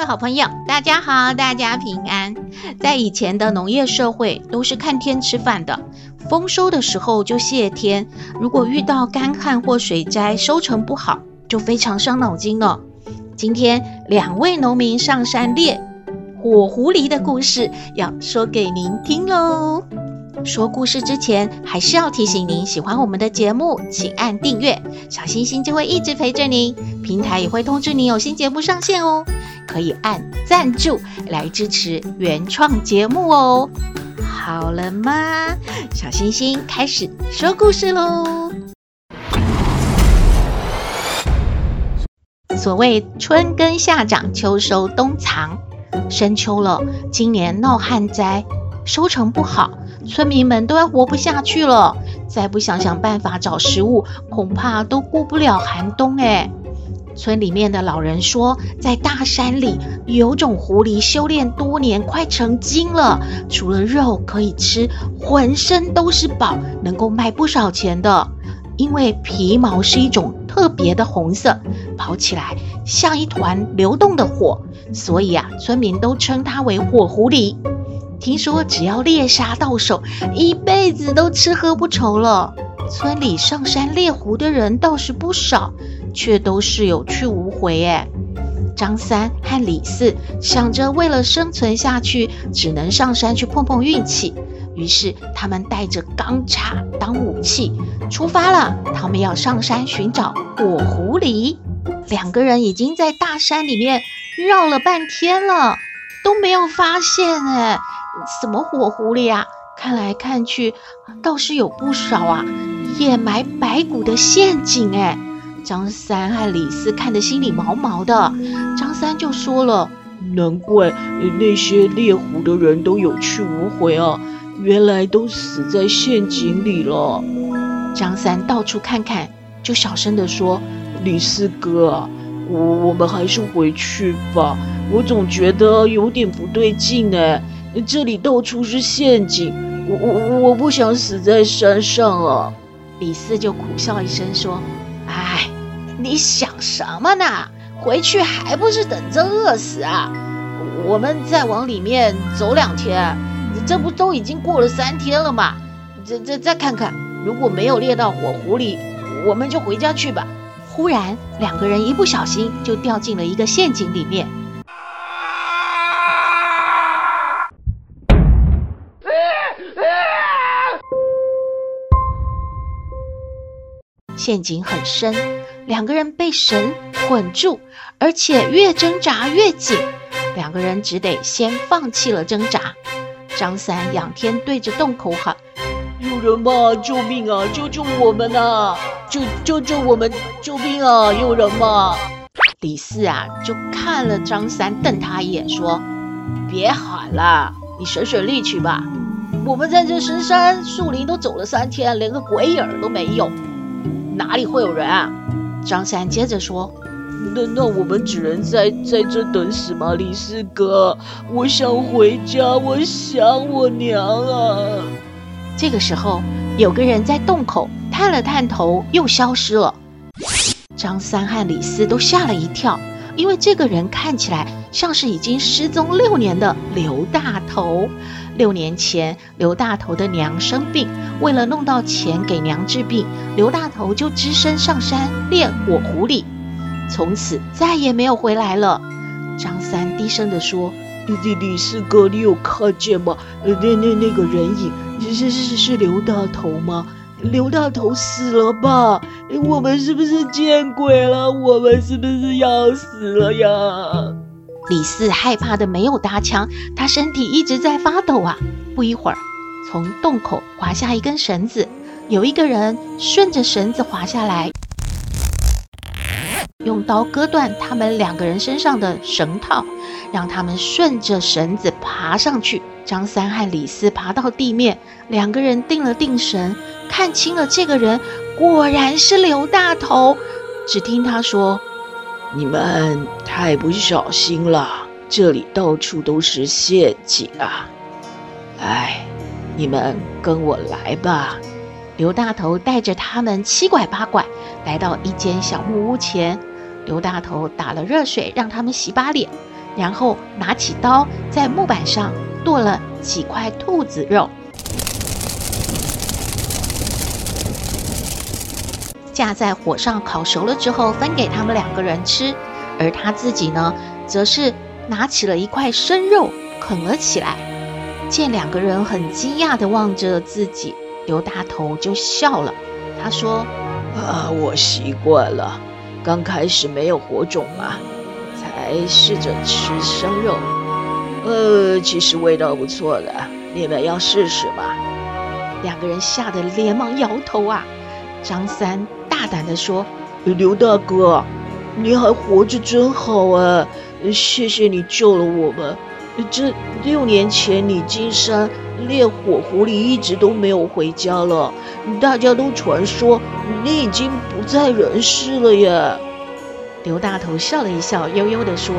各位好朋友，大家好，大家平安。在以前的农业社会，都是看天吃饭的，丰收的时候就谢天。如果遇到干旱或水灾，收成不好，就非常伤脑筋了。今天两位农民上山猎火狐狸的故事，要说给您听喽。说故事之前，还是要提醒您，喜欢我们的节目，请按订阅，小星星就会一直陪着您。平台也会通知您有新节目上线哦，可以按赞助来支持原创节目哦。好了吗？小星星开始说故事喽。所谓春耕夏长，秋收冬藏，深秋了，今年闹旱灾，收成不好。村民们都要活不下去了，再不想想办法找食物，恐怕都过不了寒冬哎。村里面的老人说，在大山里有种狐狸，修炼多年，快成精了。除了肉可以吃，浑身都是宝，能够卖不少钱的。因为皮毛是一种特别的红色，跑起来像一团流动的火，所以啊，村民都称它为火狐狸。听说只要猎杀到手，一辈子都吃喝不愁了。村里上山猎狐的人倒是不少，却都是有去无回。哎，张三和李四想着为了生存下去，只能上山去碰碰运气。于是他们带着钢叉当武器出发了。他们要上山寻找火狐狸。两个人已经在大山里面绕了半天了，都没有发现。哎。什么火狐狸啊？看来看去倒是有不少啊，掩埋白骨的陷阱哎！张三和李四看得心里毛毛的。张三就说了：“难怪那些猎狐的人都有去无回啊，原来都死在陷阱里了。”张三到处看看，就小声地说：“李四哥啊，我我们还是回去吧，我总觉得有点不对劲哎。”这里到处是陷阱，我我我不想死在山上啊！李四就苦笑一声说：“哎，你想什么呢？回去还不是等着饿死啊？我们再往里面走两天，这不都已经过了三天了吗？这这再看看，如果没有猎到火狐狸，我们就回家去吧。”忽然，两个人一不小心就掉进了一个陷阱里面。陷阱很深，两个人被绳捆住，而且越挣扎越紧，两个人只得先放弃了挣扎。张三仰天对着洞口喊：“有人吗？救命啊！救救我们啊！救救救我们！救命啊！有人吗？”李四啊，就看了张三，瞪他一眼，说：“别喊了，你省省力气吧。我们在这深山树林都走了三天，连个鬼影都没有。”哪里会有人啊？张三接着说：“那那我们只能在在这等死吗？李四哥，我想回家，我想我娘啊！”这个时候，有个人在洞口探了探头，又消失了。张三和李四都吓了一跳，因为这个人看起来像是已经失踪六年的刘大头。六年前，刘大头的娘生病，为了弄到钱给娘治病，刘大头就只身上山猎火狐狸，从此再也没有回来了。张三低声地说：“李李四哥，你有看见吗？那那那个人影，是是是是刘大头吗？刘大头死了吧？我们是不是见鬼了？我们是不是要死了呀？”李四害怕的没有搭腔，他身体一直在发抖啊！不一会儿，从洞口滑下一根绳子，有一个人顺着绳子滑下来，用刀割断他们两个人身上的绳套，让他们顺着绳子爬上去。张三和李四爬到地面，两个人定了定神，看清了这个人，果然是刘大头。只听他说：“你们太不小心了，这里到处都是陷阱啊！哎，你们跟我来吧。”刘大头带着他们七拐八拐来到一间小木屋前。刘大头打了热水，让他们洗把脸，然后拿起刀，在木板上剁了几块兔子肉，架在火上烤熟了之后，分给他们两个人吃。而他自己呢，则是拿起了一块生肉啃了起来。见两个人很惊讶地望着自己，刘大头就笑了。他说：“啊，我习惯了。”刚开始没有火种嘛，才试着吃生肉。呃，其实味道不错的，你们要试试吗？两个人吓得连忙摇头啊。张三大胆地说：“刘大哥，你还活着真好啊！谢谢你救了我们。这六年前你进山烈火狐狸，一直都没有回家了。大家都传说。”你已经不在人世了呀！刘大头笑了一笑，悠悠地说：“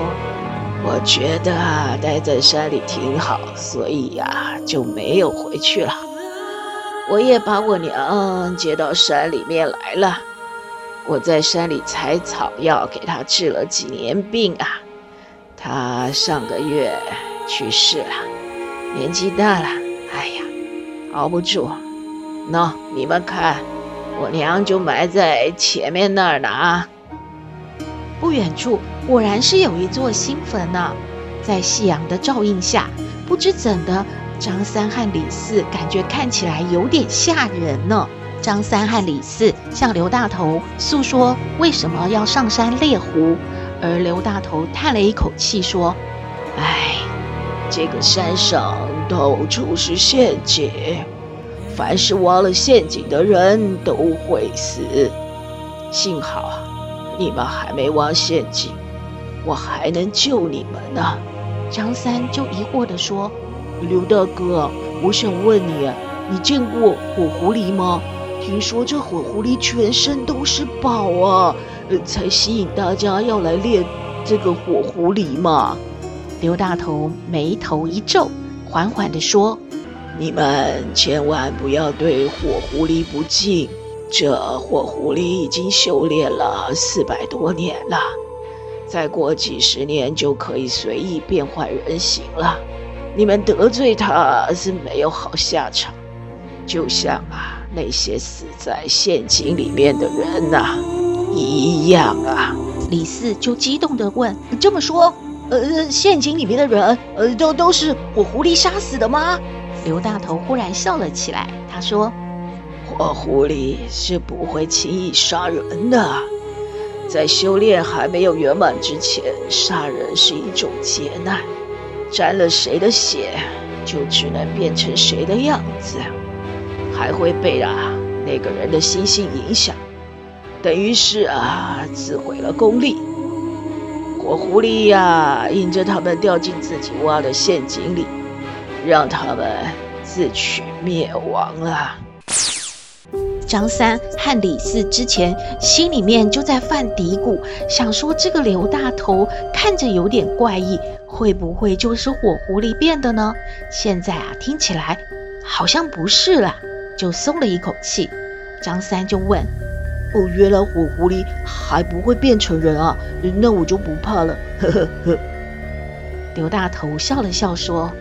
我觉得待在山里挺好，所以呀，就没有回去了。我也把我娘接到山里面来了。我在山里采草药，给他治了几年病啊。他上个月去世了，年纪大了，哎呀，熬不住。喏，你们看。”我娘就埋在前面那儿呢啊！不远处果然是有一座新坟呢，在夕阳的照映下，不知怎的，张三和李四感觉看起来有点吓人呢。张三和李四向刘大头诉说为什么要上山猎狐，而刘大头叹了一口气说：“哎，这个山上到处是陷阱。”凡是挖了陷阱的人都会死。幸好你们还没挖陷阱，我还能救你们呢。张三就疑惑地说：“刘大哥，我想问你，你见过火狐狸吗？听说这火狐狸全身都是宝啊，才吸引大家要来练这个火狐狸嘛。”刘大头眉头一皱，缓缓地说。你们千万不要对火狐狸不敬，这火狐狸已经修炼了四百多年了，再过几十年就可以随意变换人形了。你们得罪他是没有好下场，就像啊那些死在陷阱里面的人呐、啊、一样啊。李四就激动地问：“这么说，呃，陷阱里面的人，呃，都都是我狐狸杀死的吗？”刘大头忽然笑了起来，他说：“火狐狸是不会轻易杀人的，在修炼还没有圆满之前，杀人是一种劫难，沾了谁的血，就只能变成谁的样子，还会被啊那个人的心性影响，等于是啊自毁了功力。火狐狸呀，引着他们掉进自己挖的陷阱里。”让他们自取灭亡了。张三和李四之前心里面就在犯嘀咕，想说这个刘大头看着有点怪异，会不会就是火狐狸变的呢？现在啊，听起来好像不是了，就松了一口气。张三就问：“哦，原来火狐狸还不会变成人啊？那我就不怕了。”呵呵呵。刘大头笑了笑说。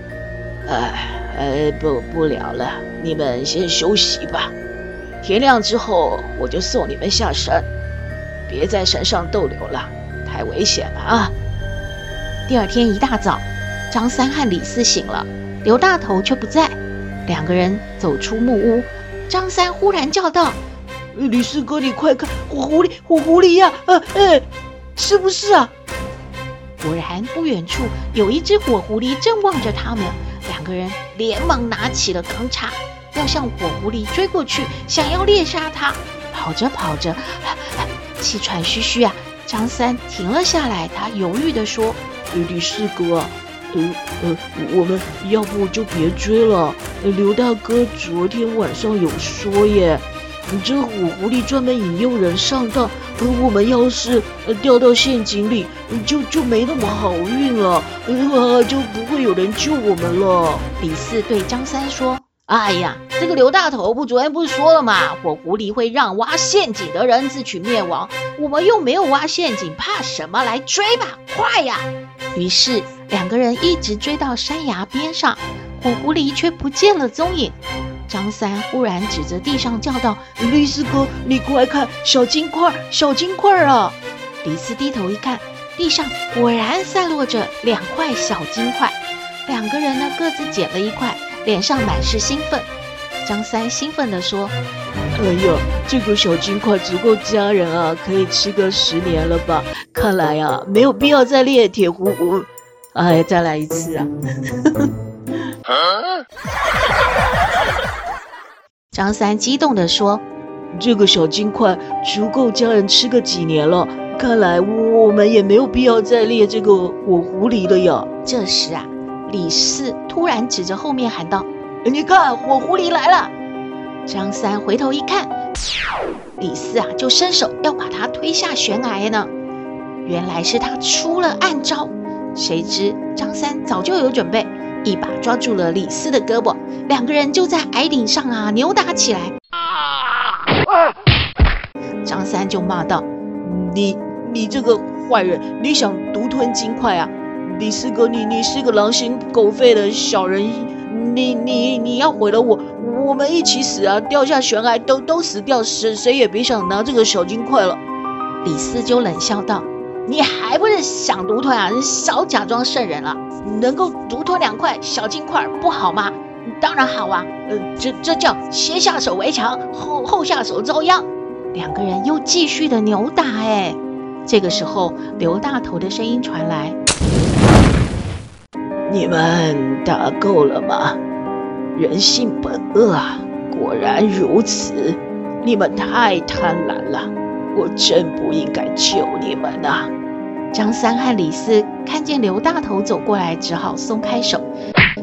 哎，哎，不不聊了，你们先休息吧。天亮之后我就送你们下山，别在山上逗留了，太危险了啊！第二天一大早，张三和李四醒了，刘大头却不在。两个人走出木屋，张三忽然叫道：“李四哥，你快看，火狐狸，火狐狸呀！呃，呃，是不是啊？”果然，不远处有一只火狐狸正望着他们。两个人连忙拿起了钢叉，要向火狐狸追过去，想要猎杀它。跑着跑着，气喘吁吁啊，张三停了下来，他犹豫地说：“李四哥，呃呃，我们要不就别追了。刘大哥昨天晚上有说耶，这火狐狸专门引诱人上当，而我们要是掉到陷阱里，就就没那么好运了，呃，就不会有人救我们了。”李四对张三说。哎呀，这个刘大头不昨天不是说了吗？火狐狸会让挖陷阱的人自取灭亡。我们又没有挖陷阱，怕什么？来追吧，快呀！于是两个人一直追到山崖边上，火狐狸却不见了踪影。张三忽然指着地上叫道：“李四哥，你快看，小金块，小金块啊！”李四低头一看，地上果然散落着两块小金块。两个人呢，各自捡了一块。脸上满是兴奋，张三兴奋地说：“哎呀，这个小金块足够家人啊，可以吃个十年了吧？看来啊，没有必要再猎铁狐狐。哎，再来一次啊！”张三激动地说：“这个小金块足够家人吃个几年了，看来我们也没有必要再猎这个火狐狸了呀。”这时啊。李四突然指着后面喊道：“你看，火狐狸来了！”张三回头一看，李四啊，就伸手要把他推下悬崖呢。原来是他出了暗招，谁知张三早就有准备，一把抓住了李四的胳膊，两个人就在矮顶上啊扭打起来。啊张三就骂道：“你你这个坏人，你想独吞金块啊？”李四哥，你你是个狼心狗肺的小人，你你你要毁了我，我们一起死啊！掉下悬崖都都死掉，谁谁也别想拿这个小金块了。李四就冷笑道：“你还不是想独吞啊？你少假装圣人了，能够独吞两块小金块不好吗？当然好啊，呃，这这叫先下手为强，后后下手遭殃。”两个人又继续的扭打，哎，这个时候刘大头的声音传来。你们打够了吗？人性本恶啊，果然如此。你们太贪婪了，我真不应该救你们呐。张三和李四看见刘大头走过来，只好松开手，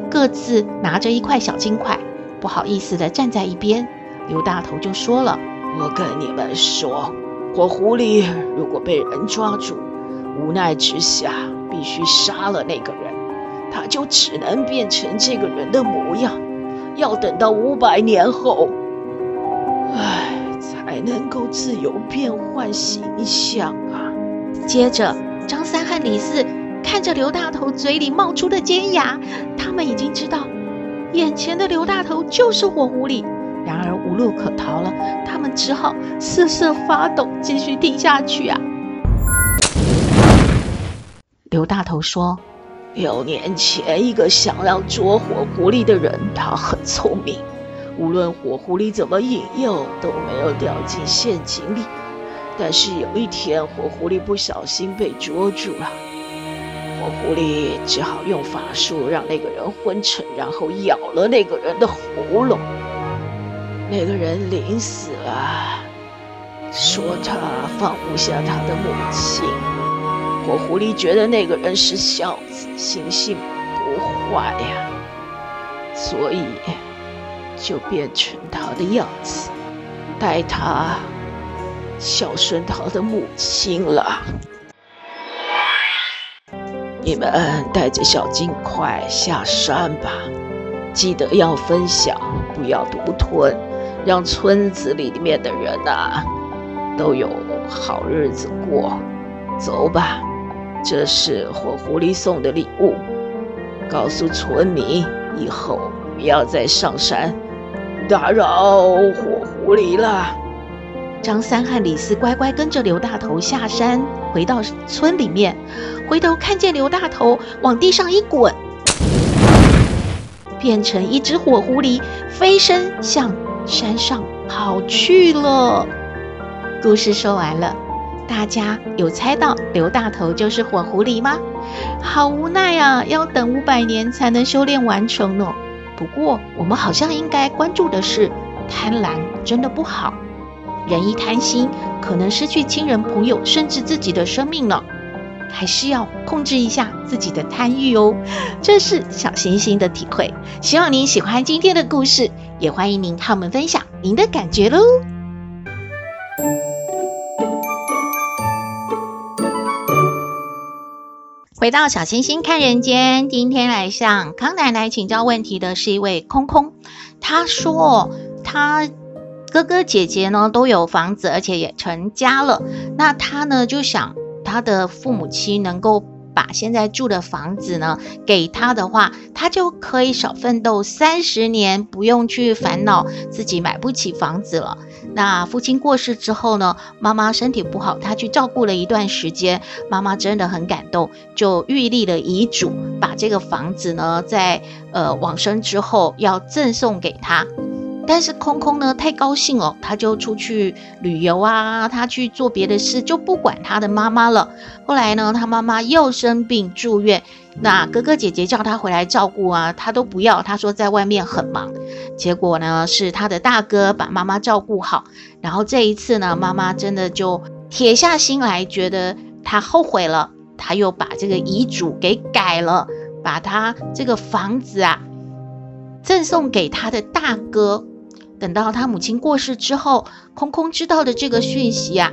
各自拿着一块小金块，不好意思地站在一边。刘大头就说了：“我跟你们说，火狐狸如果被人抓住，无奈之下必须杀了那个人。”他就只能变成这个人的模样，要等到五百年后，唉，才能够自由变换形象啊。接着，张三和李四看着刘大头嘴里冒出的尖牙，他们已经知道，眼前的刘大头就是火狐狸。然而无路可逃了，他们只好瑟瑟发抖，继续听下去啊。刘大头说。六年前，一个想要捉火狐狸的人，他很聪明，无论火狐狸怎么引诱，都没有掉进陷阱里。但是有一天，火狐狸不小心被捉住了，火狐狸只好用法术让那个人昏沉，然后咬了那个人的喉咙。那个人临死了，说他放不下他的母亲。火狐狸觉得那个人是孝子，心性不坏呀，所以就变成他的样子，带他孝顺他的母亲了。你们带着小金块下山吧，记得要分享，不要独吞，让村子里面的人呐、啊、都有好日子过。走吧。这是火狐狸送的礼物，告诉村民以后不要再上山打扰火狐狸了。张三和李四乖乖跟着刘大头下山，回到村里面，回头看见刘大头往地上一滚，变成一只火狐狸，飞身向山上跑去了。故事说完了。大家有猜到刘大头就是火狐狸吗？好无奈啊，要等五百年才能修炼完成呢。不过我们好像应该关注的是，贪婪真的不好。人一贪心，可能失去亲人朋友，甚至自己的生命了。还是要控制一下自己的贪欲哦。这是小星星的体会。希望您喜欢今天的故事，也欢迎您和我们分享您的感觉喽。回到小星星看人间，今天来向康奶奶请教问题的是一位空空。他说，他哥哥姐姐呢都有房子，而且也成家了。那他呢就想。他的父母亲能够把现在住的房子呢给他的话，他就可以少奋斗三十年，不用去烦恼自己买不起房子了。那父亲过世之后呢，妈妈身体不好，他去照顾了一段时间，妈妈真的很感动，就预立了遗嘱，把这个房子呢在呃往生之后要赠送给他。但是空空呢太高兴了，他就出去旅游啊，他去做别的事，就不管他的妈妈了。后来呢，他妈妈又生病住院，那哥哥姐姐叫他回来照顾啊，他都不要，他说在外面很忙。结果呢，是他的大哥把妈妈照顾好，然后这一次呢，妈妈真的就铁下心来，觉得他后悔了，他又把这个遗嘱给改了，把他这个房子啊赠送给他的大哥。等到他母亲过世之后，空空知道的这个讯息啊，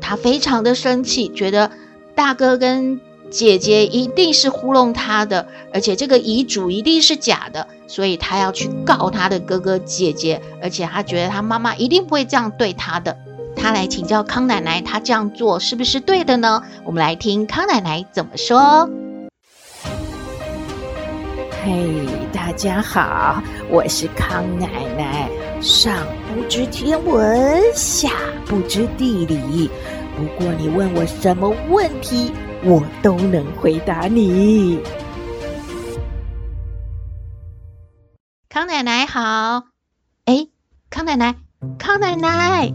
他非常的生气，觉得大哥跟姐姐一定是糊弄他的，而且这个遗嘱一定是假的，所以他要去告他的哥哥姐姐，而且他觉得他妈妈一定不会这样对他的。他来请教康奶奶，他这样做是不是对的呢？我们来听康奶奶怎么说。嘿大家好，我是康奶奶。上不知天文，下不知地理。不过你问我什么问题，我都能回答你。康奶奶好，哎，康奶奶，康奶奶，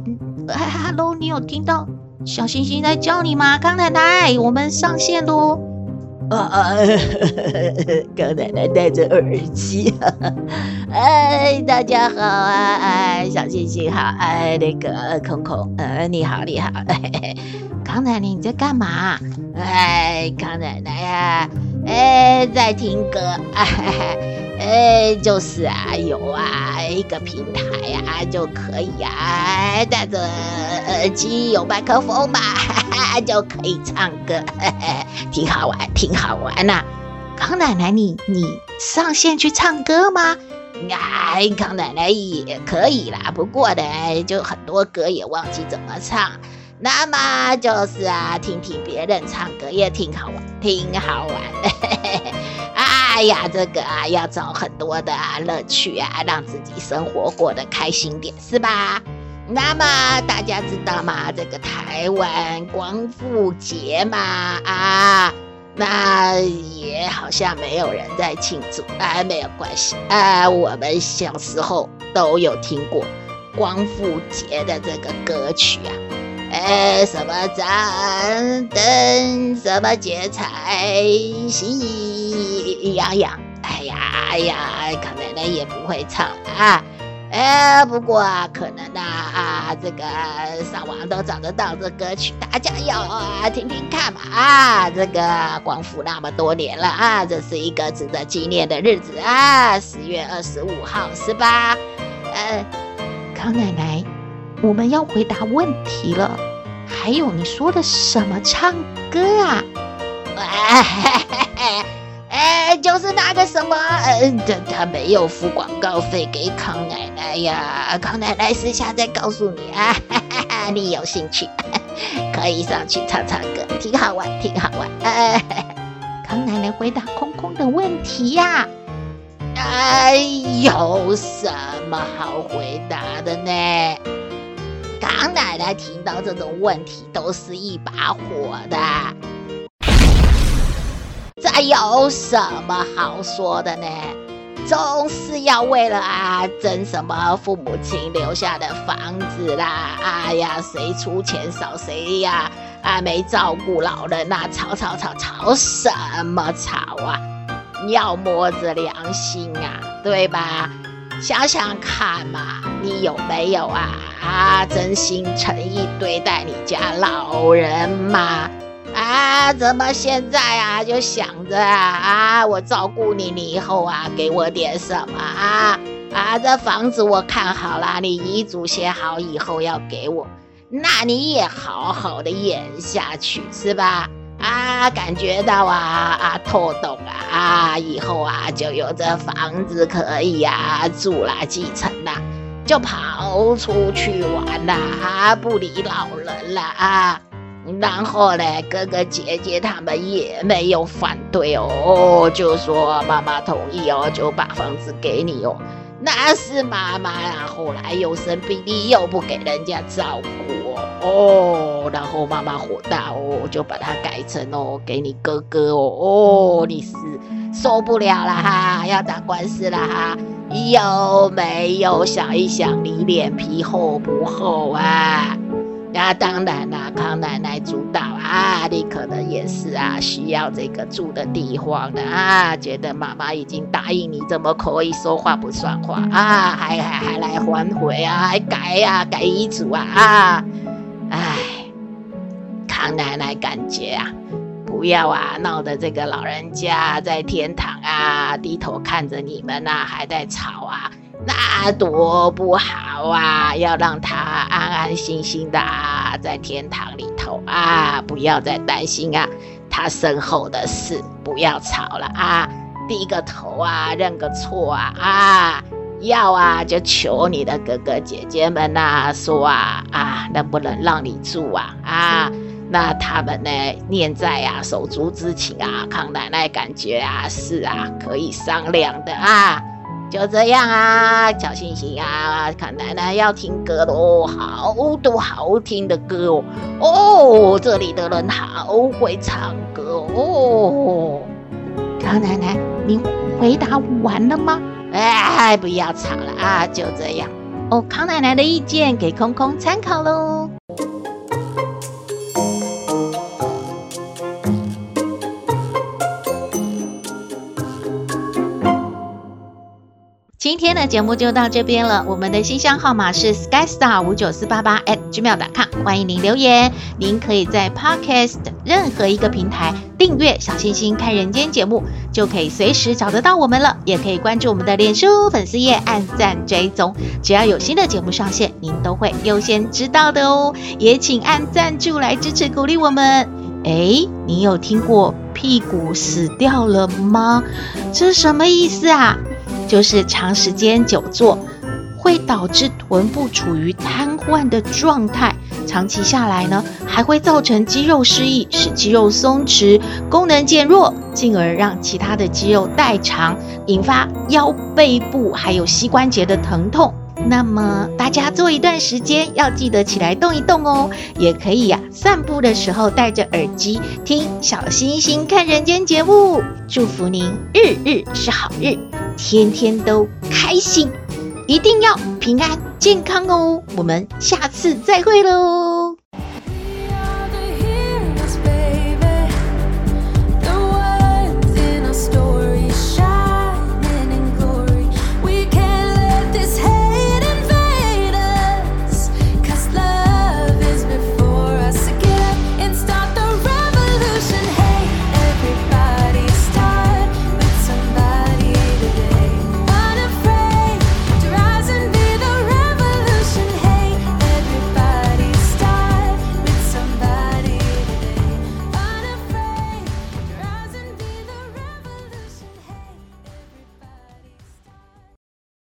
哈哈喽，你有听到小星星在叫你吗？康奶奶，我们上线喽。啊，康奶奶戴着耳机，哎，大家好啊，哎，小星星好，哎，那个空空，呃，你好，你好，康奶奶你在干嘛？哎，康奶奶呀，哎，在听歌，哎，就是啊，有啊，一个平台啊就可以啊，戴着耳机有麦克风吧。就可以唱歌，挺好玩，挺好玩呐、啊。康奶奶你，你你上线去唱歌吗？哎，康奶奶也可以啦，不过呢，就很多歌也忘记怎么唱。那么就是啊，听听别人唱歌也挺好玩，挺好玩的。哎呀，这个啊，要找很多的乐趣啊，让自己生活过得开心点，是吧？那么大家知道吗？这个台湾光复节嘛，啊，那也好像没有人在庆祝，啊，没有关系，啊，我们小时候都有听过光复节的这个歌曲啊，哎，什么张灯，什么节彩，喜洋洋，哎呀哎呀，康奶奶也不会唱啊。哎，不过啊，可能啊啊，这个上网都找得到这歌曲，大家要啊听听看嘛啊，这个光复那么多年了啊，这是一个值得纪念的日子啊，十月二十五号是吧？呃，康奶奶，我们要回答问题了，还有你说的什么唱歌啊？哎 哎，就是那个什么，呃，他他没有付广告费给康奶奶呀，康奶奶私下再告诉你啊，哈哈哈，你有兴趣可以上去唱唱歌，挺好玩，挺好玩。哎，康奶奶回答空空的问题呀，哎，有什么好回答的呢？康奶奶听到这种问题都是一把火的。这有什么好说的呢？总是要为了啊争什么父母亲留下的房子啦！哎呀，谁出钱少谁呀？啊，没照顾老人呐、吵吵吵吵什么吵啊？要摸着良心啊，对吧？想想看嘛，你有没有啊啊真心诚意对待你家老人嘛？啊，怎么现在啊就想着啊啊，我照顾你，你以后啊给我点什么啊啊？这房子我看好了，你遗嘱写好以后要给我，那你也好好的演下去是吧？啊，感觉到啊啊透懂啊啊，以后啊就有这房子可以啊住啦，继承啦，就跑出去玩啦，啊，不理老人了啊。然后呢，哥哥姐姐他们也没有反对哦，就说妈妈同意哦，就把房子给你哦。那是妈妈啊，后来又生病，你又不给人家照顾哦，哦，然后妈妈火大哦，就把它改成哦，给你哥哥哦，哦，你是受不了了哈，要打官司了哈，有没有想一想你脸皮厚不厚啊？那当然啦，康奶奶主导啊，你可能也是啊，需要这个住的地方的啊，觉得妈妈已经答应你，怎么可以说话不算话啊？还还还来反悔啊，还改呀、啊，改遗嘱啊啊！哎，康奶奶感觉啊，不要啊，闹得这个老人家在天堂啊，低头看着你们呐、啊，还在吵啊。那多不好啊！要让他安安心心的啊，在天堂里头啊，不要再担心啊，他身后的事，不要吵了啊，低个头啊，认个错啊啊！要啊，就求你的哥哥姐姐们呐、啊，说啊啊，能不能让你住啊啊？那他们呢，念在啊手足之情啊，康奶奶感觉啊是啊，可以商量的啊。就这样啊，小星星啊，康奶奶要听歌喽，好多好听的歌哦。哦，这里的人好会唱歌哦。康奶奶，您回答完了吗？哎，不要吵了啊，就这样。哦，康奶奶的意见给空空参考喽。今天的节目就到这边了。我们的信箱号码是 skystar 五九四八八 at gmail.com，欢迎您留言。您可以在 Podcast 任何一个平台订阅“小星星看人间”节目，就可以随时找得到我们了。也可以关注我们的脸书粉丝页，按赞追踪。只要有新的节目上线，您都会优先知道的哦。也请按赞助来支持鼓励我们。诶，你有听过屁股死掉了吗？这什么意思啊？就是长时间久坐会导致臀部处于瘫痪的状态，长期下来呢，还会造成肌肉失忆，使肌肉松弛，功能减弱，进而让其他的肌肉代偿，引发腰背部还有膝关节的疼痛。那么大家做一段时间要记得起来动一动哦，也可以呀、散步的时候戴着耳机听小星星看人间节目，祝福您日日是好日。天天都开心，一定要平安健康哦！我们下次再会喽。